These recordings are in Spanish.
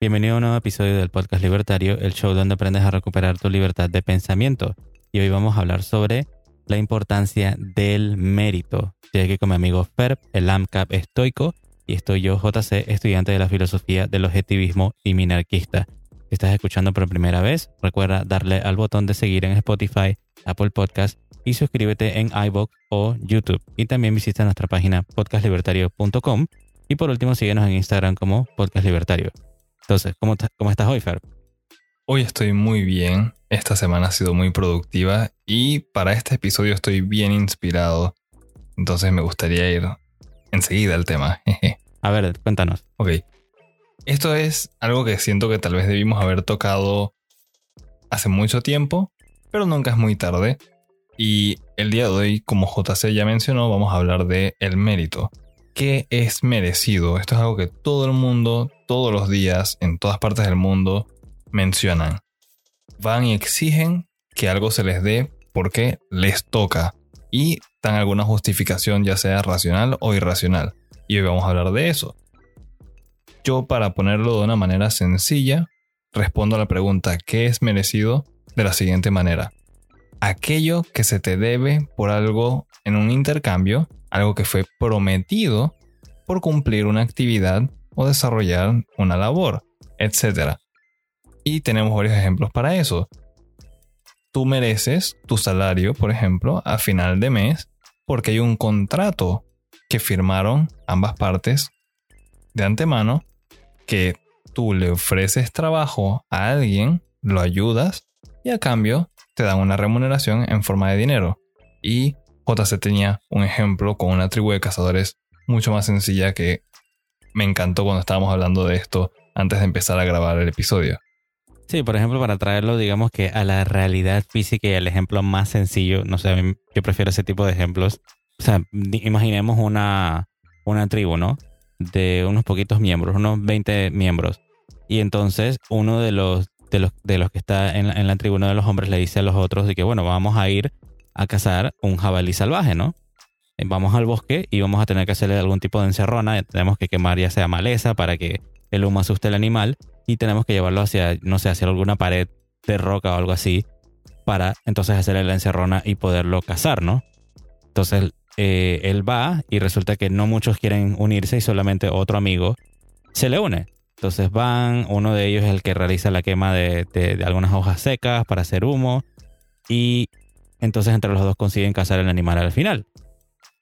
Bienvenido a un nuevo episodio del podcast Libertario, el show donde aprendes a recuperar tu libertad de pensamiento. Y hoy vamos a hablar sobre la importancia del mérito. Estoy aquí con mi amigo Ferb, el AMCAP estoico, y estoy yo, JC, estudiante de la filosofía del objetivismo y minarquista. Si estás escuchando por primera vez, recuerda darle al botón de seguir en Spotify, Apple Podcast y suscríbete en iBox o YouTube. Y también visita nuestra página podcastlibertario.com. Y por último, síguenos en Instagram como Podcast Libertario. Entonces, ¿cómo, cómo estás hoy, Fer? Hoy estoy muy bien. Esta semana ha sido muy productiva y para este episodio estoy bien inspirado. Entonces me gustaría ir enseguida al tema. A ver, cuéntanos. Ok. Esto es algo que siento que tal vez debimos haber tocado hace mucho tiempo, pero nunca es muy tarde. Y el día de hoy, como JC ya mencionó, vamos a hablar de el mérito. ¿Qué es merecido? Esto es algo que todo el mundo, todos los días, en todas partes del mundo, mencionan. Van y exigen que algo se les dé porque les toca. Y dan alguna justificación, ya sea racional o irracional. Y hoy vamos a hablar de eso. Yo, para ponerlo de una manera sencilla, respondo a la pregunta ¿qué es merecido? de la siguiente manera aquello que se te debe por algo en un intercambio, algo que fue prometido por cumplir una actividad o desarrollar una labor, etc. Y tenemos varios ejemplos para eso. Tú mereces tu salario, por ejemplo, a final de mes porque hay un contrato que firmaron ambas partes de antemano que tú le ofreces trabajo a alguien, lo ayudas y a cambio te dan una remuneración en forma de dinero. Y JC tenía un ejemplo con una tribu de cazadores mucho más sencilla que me encantó cuando estábamos hablando de esto antes de empezar a grabar el episodio. Sí, por ejemplo, para traerlo, digamos que a la realidad física y al ejemplo más sencillo, no sé, yo prefiero ese tipo de ejemplos. O sea, imaginemos una, una tribu, ¿no? De unos poquitos miembros, unos 20 miembros. Y entonces uno de los de los, de los que está en la, tribuna de los hombres le dice a los otros de que, bueno, vamos a ir a cazar un jabalí salvaje, ¿no? Eh, vamos al bosque y vamos a tener que hacerle algún tipo de encerrona. Tenemos que quemar ya sea maleza para que el humo asuste al animal y tenemos que llevarlo hacia, no sé, hacia alguna pared de roca o algo así para entonces hacerle la encerrona y poderlo cazar, ¿no? Entonces eh, él va y resulta que no muchos quieren unirse y solamente otro amigo se le une. Entonces van, uno de ellos es el que realiza la quema de, algunas hojas secas para hacer humo y entonces entre los dos consiguen cazar el animal al final.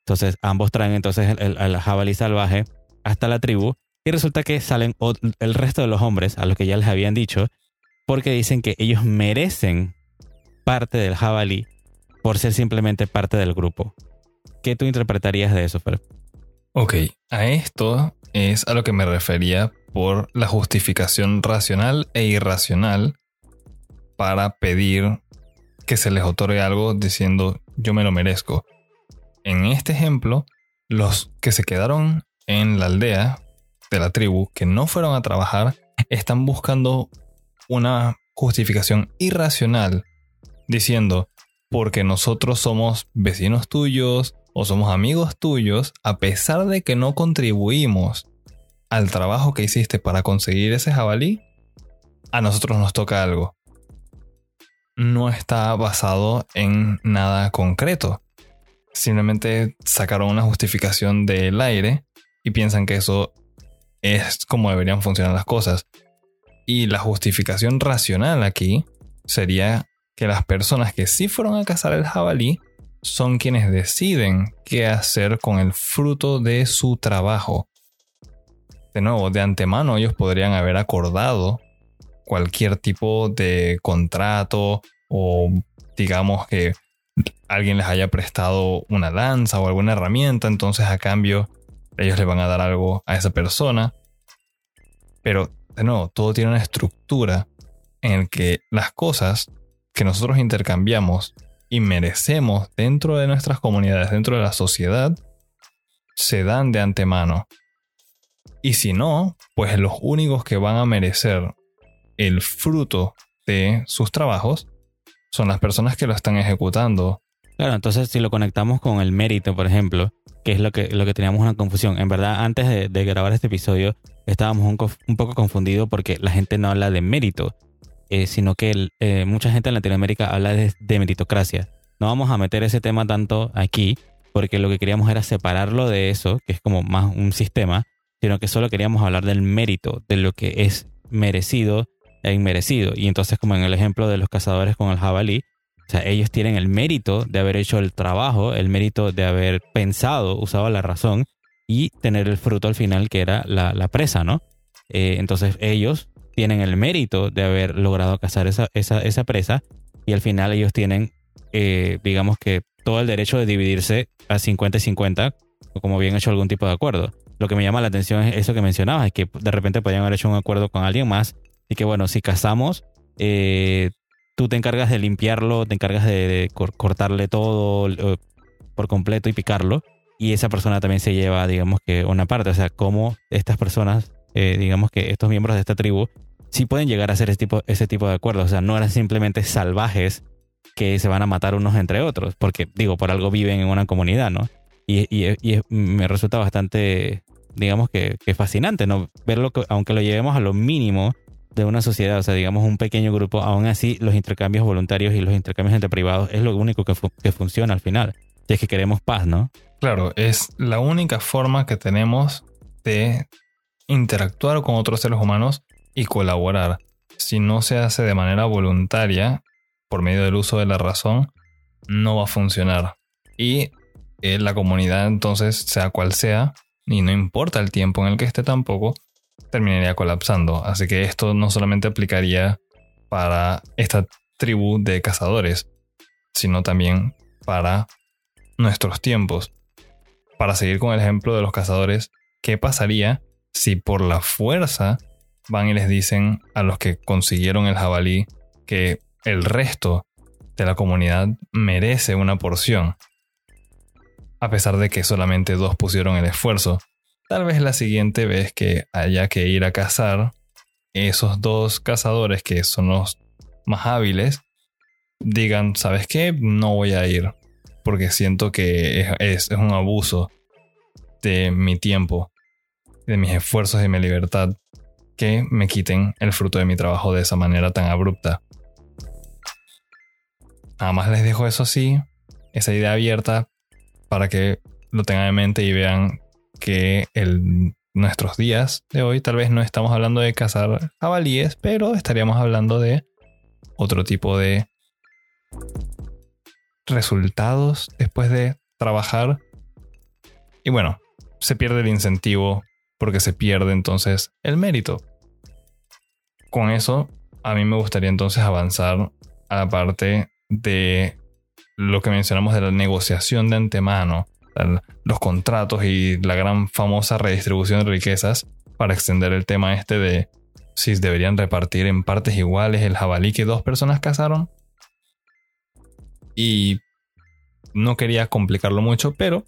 Entonces ambos traen entonces el, jabalí salvaje hasta la tribu y resulta que salen el resto de los hombres a los que ya les habían dicho porque dicen que ellos merecen parte del jabalí por ser simplemente parte del grupo. ¿Qué tú interpretarías de eso, Fer? Ok, a esto es a lo que me refería por la justificación racional e irracional para pedir que se les otorgue algo diciendo yo me lo merezco. En este ejemplo, los que se quedaron en la aldea de la tribu, que no fueron a trabajar, están buscando una justificación irracional diciendo porque nosotros somos vecinos tuyos o somos amigos tuyos, a pesar de que no contribuimos al trabajo que hiciste para conseguir ese jabalí, a nosotros nos toca algo. No está basado en nada concreto. Simplemente sacaron una justificación del aire y piensan que eso es como deberían funcionar las cosas. Y la justificación racional aquí sería que las personas que sí fueron a cazar el jabalí son quienes deciden qué hacer con el fruto de su trabajo de nuevo, de antemano ellos podrían haber acordado cualquier tipo de contrato o digamos que alguien les haya prestado una lanza o alguna herramienta, entonces a cambio ellos le van a dar algo a esa persona. Pero de nuevo, todo tiene una estructura en la que las cosas que nosotros intercambiamos y merecemos dentro de nuestras comunidades, dentro de la sociedad, se dan de antemano. Y si no, pues los únicos que van a merecer el fruto de sus trabajos son las personas que lo están ejecutando Claro, entonces si lo conectamos con el mérito, por ejemplo, que es lo que, lo que teníamos una confusión. En verdad, antes de, grabar este episodio, estábamos un, poco confundidos porque la gente no habla de mérito, eh, sino que eh, mucha gente en Latinoamérica habla de, de, meritocracia. No vamos a meter ese tema tanto aquí, porque lo que queríamos era separarlo de eso, que es como más un sistema, sino que solo queríamos hablar del mérito, de lo que es merecido inmerecido. Y entonces, como en el ejemplo de los cazadores con el jabalí, o sea, ellos tienen el mérito de haber hecho el trabajo, el mérito de haber pensado, usado la razón y tener el fruto al final que era la, presa, ¿no? Eh, entonces ellos tienen el mérito de haber logrado cazar esa, esa, presa y al final ellos tienen, eh, digamos que, todo el derecho de dividirse a 50 y 50, como bien hecho algún tipo de acuerdo. Lo que me llama la atención es eso que mencionabas, es que de repente podrían haber hecho un acuerdo con alguien más y que, bueno, si cazamos, eh, tú te encargas de limpiarlo, te encargas de, cortarle todo por completo y picarlo. Y esa persona también se lleva, digamos que, una parte. O sea, cómo estas personas, eh, digamos que estos miembros de esta tribu, sí pueden llegar a hacer ese tipo, ese tipo de acuerdos. O sea, no eran simplemente salvajes que se van a matar unos entre otros, porque, digo, por algo viven en una comunidad, ¿no? Y, y, me resulta bastante, digamos que, que fascinante, ¿no? Verlo, aunque lo llevemos a lo mínimo, de una sociedad, o sea, digamos un pequeño grupo, aún así los intercambios voluntarios y los intercambios entre privados es lo único que, que funciona al final. Y es que queremos paz, ¿no? Claro, es la única forma que tenemos de interactuar con otros seres humanos y colaborar. Si no se hace de manera voluntaria, por medio del uso de la razón, no va a funcionar. Y eh, la comunidad entonces, sea cual sea, y no importa el tiempo en el que esté tampoco, terminaría colapsando. Así que esto no solamente aplicaría para esta tribu de cazadores, sino también para nuestros tiempos. Para seguir con el ejemplo de los cazadores, ¿qué pasaría si por la fuerza van y les dicen a los que consiguieron el jabalí que el resto de la comunidad merece una porción? A pesar de que solamente dos pusieron el esfuerzo, Tal vez la siguiente vez que haya que ir a cazar, esos dos cazadores que son los más hábiles digan, ¿sabes qué? No voy a ir porque siento que es, un abuso de mi tiempo, de mis esfuerzos y mi libertad, que me quiten el fruto de mi trabajo de esa manera tan abrupta. Nada más les dejo eso así, esa idea abierta, para que lo tengan en mente y vean que en nuestros días de hoy tal vez no estamos hablando de cazar jabalíes, pero estaríamos hablando de otro tipo de resultados después de trabajar. Y bueno, se pierde el incentivo porque se pierde entonces el mérito. Con eso, a mí me gustaría entonces avanzar a la parte de lo que mencionamos de la negociación de antemano los contratos y la gran famosa redistribución de riquezas para extender el tema este de si deberían repartir en partes iguales el jabalí que dos personas cazaron. Y no quería complicarlo mucho, pero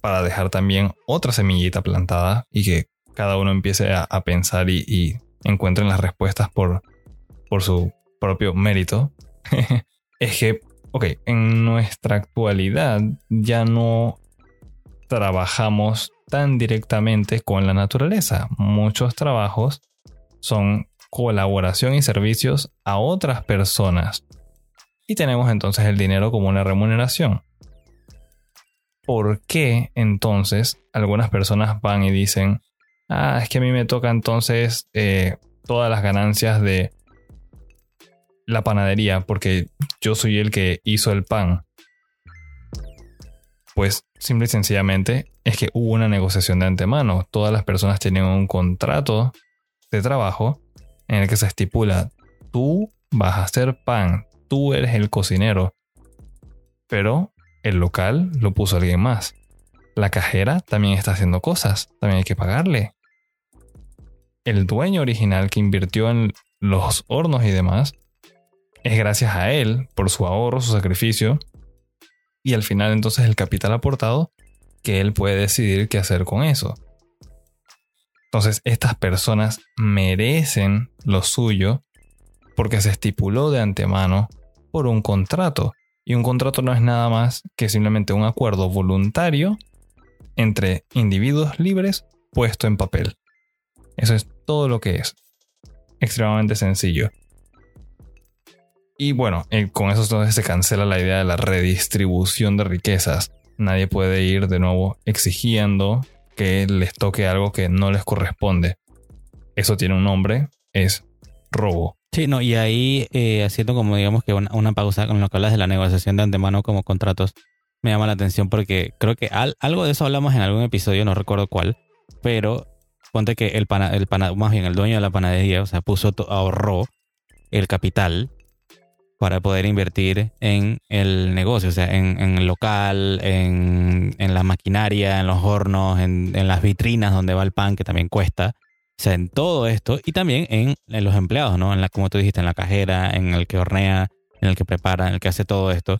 para dejar también otra semillita plantada y que cada uno empiece a, pensar y, y, encuentren las respuestas por, por su propio mérito, es que ok, en nuestra actualidad ya no trabajamos tan directamente con la naturaleza. Muchos trabajos son colaboración y servicios a otras personas. Y tenemos entonces el dinero como una remuneración. ¿Por qué entonces algunas personas van y dicen, ah, es que a mí me toca entonces eh, todas las ganancias de la panadería porque yo soy el que hizo el pan. Pues simple y sencillamente es que hubo una negociación de antemano. Todas las personas tienen un contrato de trabajo en el que se estipula, tú vas a hacer pan, tú eres el cocinero. Pero el local lo puso alguien más. La cajera también está haciendo cosas, también hay que pagarle. El dueño original que invirtió en los hornos y demás es gracias a él, por su ahorro, su sacrificio, y al final entonces el capital aportado, que él puede decidir qué hacer con eso. Entonces estas personas merecen lo suyo porque se estipuló de antemano por un contrato Y un contrato no es nada más que simplemente un acuerdo voluntario entre individuos libres puesto en papel. Eso es todo lo que es. Extremadamente sencillo. Y bueno, eh, con eso entonces se cancela la idea de la redistribución de riquezas. Nadie puede ir de nuevo exigiendo que les toque algo que no les corresponde. Eso tiene un nombre, es robo. Sí, no, y ahí eh, haciendo como digamos que una, pausa con lo que hablas de la negociación de antemano como contratos, me llama la atención porque creo que algo de eso hablamos en algún episodio, no recuerdo cuál, pero ponte que el, pana, el más bien el dueño de la panadería, o sea, puso, ahorró el capital para poder invertir en el negocio, o sea, en, el local, en, la maquinaria, en los hornos, en, las vitrinas donde va el pan, que también cuesta. O sea, en todo esto y también en, los empleados, ¿no? En la, como tú dijiste, en la cajera, en el que hornea, en el que prepara, en el que hace todo esto.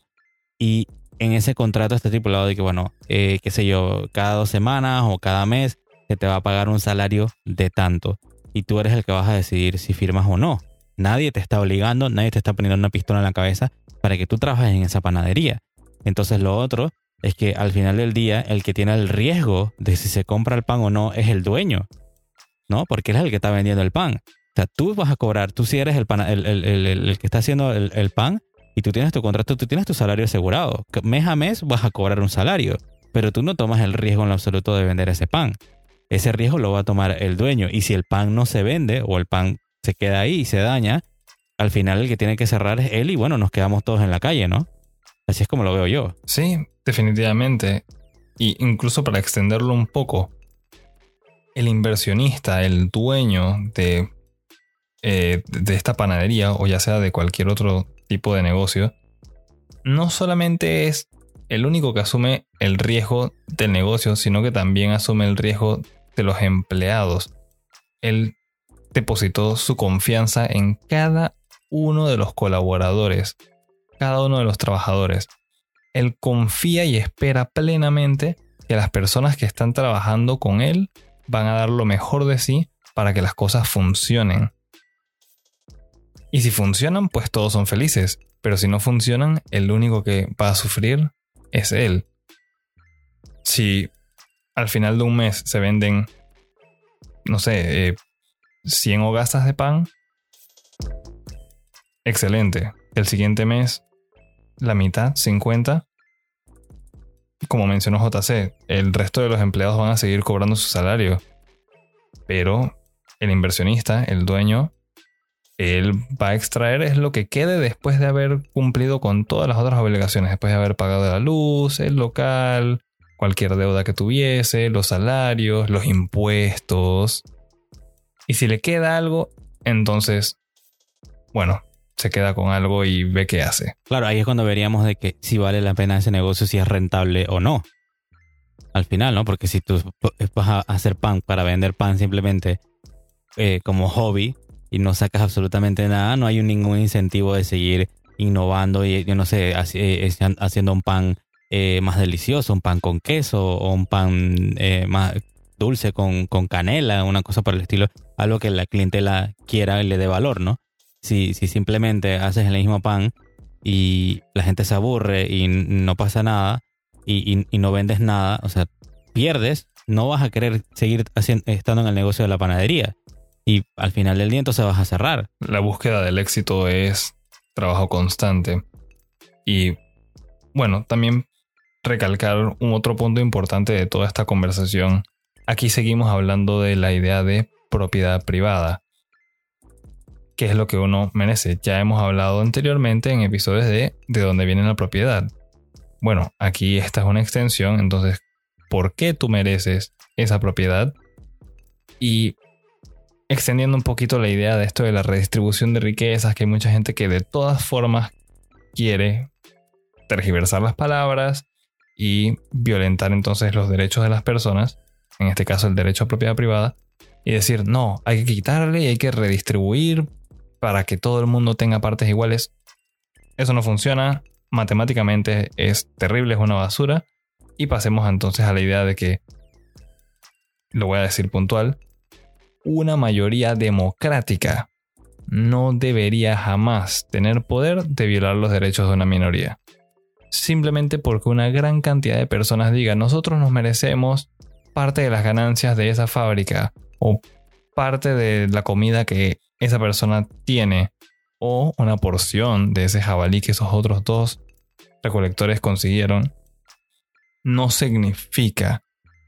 Y en ese contrato está estipulado de que, bueno, eh, qué sé yo, cada dos semanas o cada mes se te va a pagar un salario de tanto. Y tú eres el que vas a decidir si firmas o no. Nadie te está obligando, nadie te está poniendo una pistola en la cabeza para que tú trabajes en esa panadería. Entonces lo otro es que al final del día el que tiene el riesgo de si se compra el pan o no es el dueño, ¿no? Porque él es el que está vendiendo el pan. O sea, tú vas a cobrar, tú si eres el, el, que está haciendo el, pan y tú tienes tu contrato, tú tienes tu salario asegurado. Mes a mes vas a cobrar un salario, pero tú no tomas el riesgo en lo absoluto de vender ese pan. Ese riesgo lo va a tomar el dueño y si el pan no se vende o el pan se queda ahí y se daña, al final el que tiene que cerrar es él y bueno, nos quedamos todos en la calle, ¿no? Así es como lo veo yo. Sí, definitivamente. Y incluso para extenderlo un poco, el inversionista, el dueño de, eh, de esta panadería o ya sea de cualquier otro tipo de negocio, no solamente es el único que asume el riesgo del negocio, sino que también asume el riesgo de los empleados. Él depositó su confianza en cada uno de los colaboradores, cada uno de los trabajadores. Él confía y espera plenamente que las personas que están trabajando con él van a dar lo mejor de sí para que las cosas funcionen. Y si funcionan, pues todos son felices. Pero si no funcionan, el único que va a sufrir es él. Si al final de un mes se venden, no sé, 100 eh, hogazas de pan, excelente. El siguiente mes, la mitad, 50. Como mencionó JC, el resto de los empleados van a seguir cobrando su salario. Pero el inversionista, el dueño, él va a extraer es lo que quede después de haber cumplido con todas las otras obligaciones, después de haber pagado la luz, el local, cualquier deuda que tuviese, los salarios, los impuestos. Y si le queda algo, entonces, bueno, se queda con algo y ve qué hace. Claro, ahí es cuando veríamos de que si vale la pena ese negocio, si es rentable o no. Al final, ¿no? Porque si tú vas a hacer pan para vender pan simplemente eh, como hobby y no sacas absolutamente nada, no hay ningún incentivo de seguir innovando y, yo no sé, eh, haciendo un pan eh, más delicioso, un pan con queso o un pan más dulce con, con canela, una cosa por el estilo, algo que la clientela quiera y le dé valor, ¿no? Si, si simplemente haces el mismo pan y la gente se aburre y no pasa nada y, no vendes nada, o sea, pierdes, no vas a querer seguir estando en el negocio de la panadería. Y al final del día entonces vas a cerrar. La búsqueda del éxito es trabajo constante. Y bueno, también recalcar un otro punto importante de toda esta conversación. Aquí seguimos hablando de la idea de propiedad privada qué es lo que uno merece. Ya hemos hablado anteriormente en episodios de de dónde viene la propiedad. Bueno, aquí esta es una extensión, entonces, ¿por qué tú mereces esa propiedad? Y extendiendo un poquito la idea de esto de la redistribución de riquezas, que hay mucha gente que de todas formas quiere tergiversar las palabras y violentar entonces los derechos de las personas, en este caso el derecho a propiedad privada, y decir, no, hay que quitarle y hay que redistribuir para que todo el mundo tenga partes iguales. Eso no funciona, matemáticamente es terrible, es una basura. Y pasemos entonces a la idea de que, lo voy a decir puntual, una mayoría democrática no debería jamás tener poder de violar los derechos de una minoría. simplemente porque una gran cantidad de personas digan nosotros nos merecemos parte de las ganancias de esa fábrica o parte de la comida que esa persona tiene o una porción de ese jabalí que esos otros dos recolectores consiguieron, no significa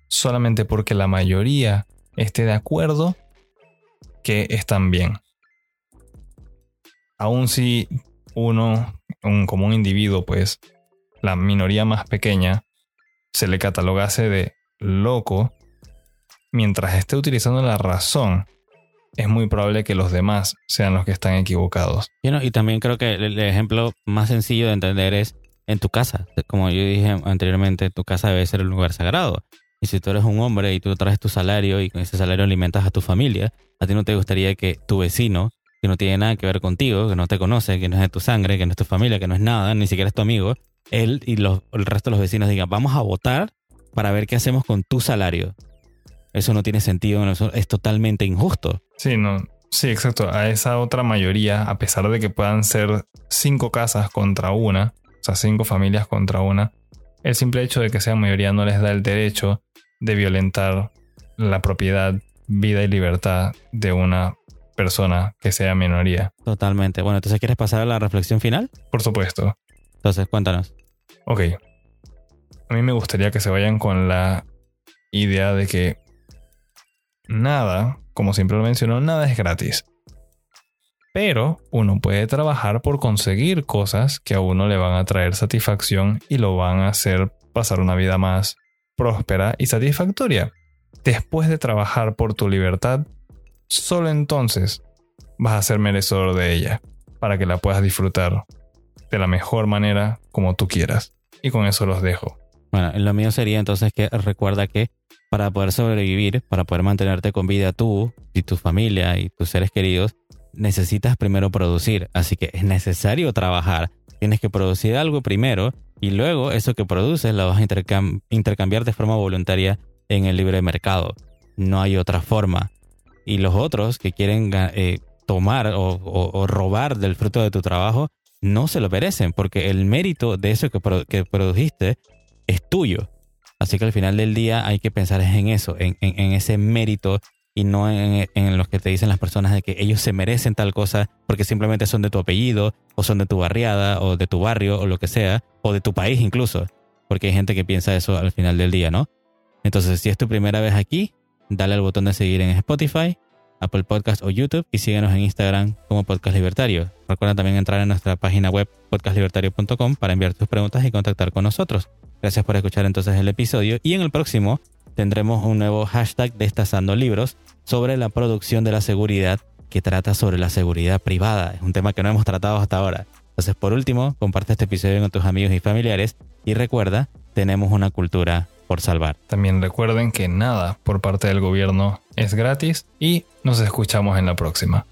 solamente porque la mayoría esté de acuerdo que están bien. Aun si uno, un, como un individuo, pues la minoría más pequeña, se le catalogase de loco, mientras esté utilizando la razón, es muy probable que los demás sean los que están equivocados. Y, también creo que el ejemplo más sencillo de entender es en tu casa. Como yo dije anteriormente, tu casa debe ser un lugar sagrado. Y si tú eres un hombre y tú traes tu salario y con ese salario alimentas a tu familia, a ti no te gustaría que tu vecino, que no tiene nada que ver contigo, que no te conoce, que no es de tu sangre, que no es tu familia, que no es nada, ni siquiera es tu amigo, él y los, el resto de los vecinos digan, vamos a votar para ver qué hacemos con tu salario. Eso no tiene sentido, es totalmente injusto. Sí, no. Sí, exacto. A esa otra mayoría, a pesar de que puedan ser cinco casas contra una, o sea, cinco familias contra una, el simple hecho de que sea mayoría no les da el derecho de violentar la propiedad, vida y libertad de una persona que sea minoría. Totalmente. Bueno, entonces, ¿quieres pasar a la reflexión final? Por supuesto. Entonces, cuéntanos. Ok. A mí me gustaría que se vayan con la idea de que nada, como siempre lo menciono, nada es gratis. Pero uno puede trabajar por conseguir cosas que a uno le van a traer satisfacción y lo van a hacer pasar una vida más próspera y satisfactoria. Después de trabajar por tu libertad, solo entonces vas a ser merecedor de ella, para que la puedas disfrutar de la mejor manera como tú quieras. Y con eso los dejo. Bueno, lo mío sería entonces que recuerda que para poder sobrevivir, para poder mantenerte con vida tú y tu familia y tus seres queridos, necesitas primero producir. Así que es necesario trabajar. Tienes que producir algo primero y luego eso que produces lo vas a intercambiar de forma voluntaria en el libre mercado. No hay otra forma. Y los otros que quieren eh, tomar o, robar del fruto de tu trabajo, no se lo merecen porque el mérito de eso que, que produjiste es tuyo. Así que al final del día hay que pensar en eso, en, ese mérito y no en, en los que te dicen las personas de que ellos se merecen tal cosa porque simplemente son de tu apellido o son de tu barriada o de tu barrio o lo que sea, o de tu país incluso, porque hay gente que piensa eso al final del día, ¿no? Entonces, si es tu primera vez aquí, dale al botón de seguir en Spotify, Apple Podcast o YouTube y síguenos en Instagram como Podcast Libertario. Recuerda también entrar en nuestra página web podcastlibertario.com para enviar tus preguntas y contactar con nosotros. Gracias por escuchar entonces el episodio y en el próximo tendremos un nuevo hashtag Destazando Libros sobre la producción de la seguridad que trata sobre la seguridad privada. Es un tema que no hemos tratado hasta ahora. Entonces, por último, comparte este episodio con tus amigos y familiares y recuerda, tenemos una cultura por salvar. También recuerden que nada por parte del gobierno es gratis y nos escuchamos en la próxima.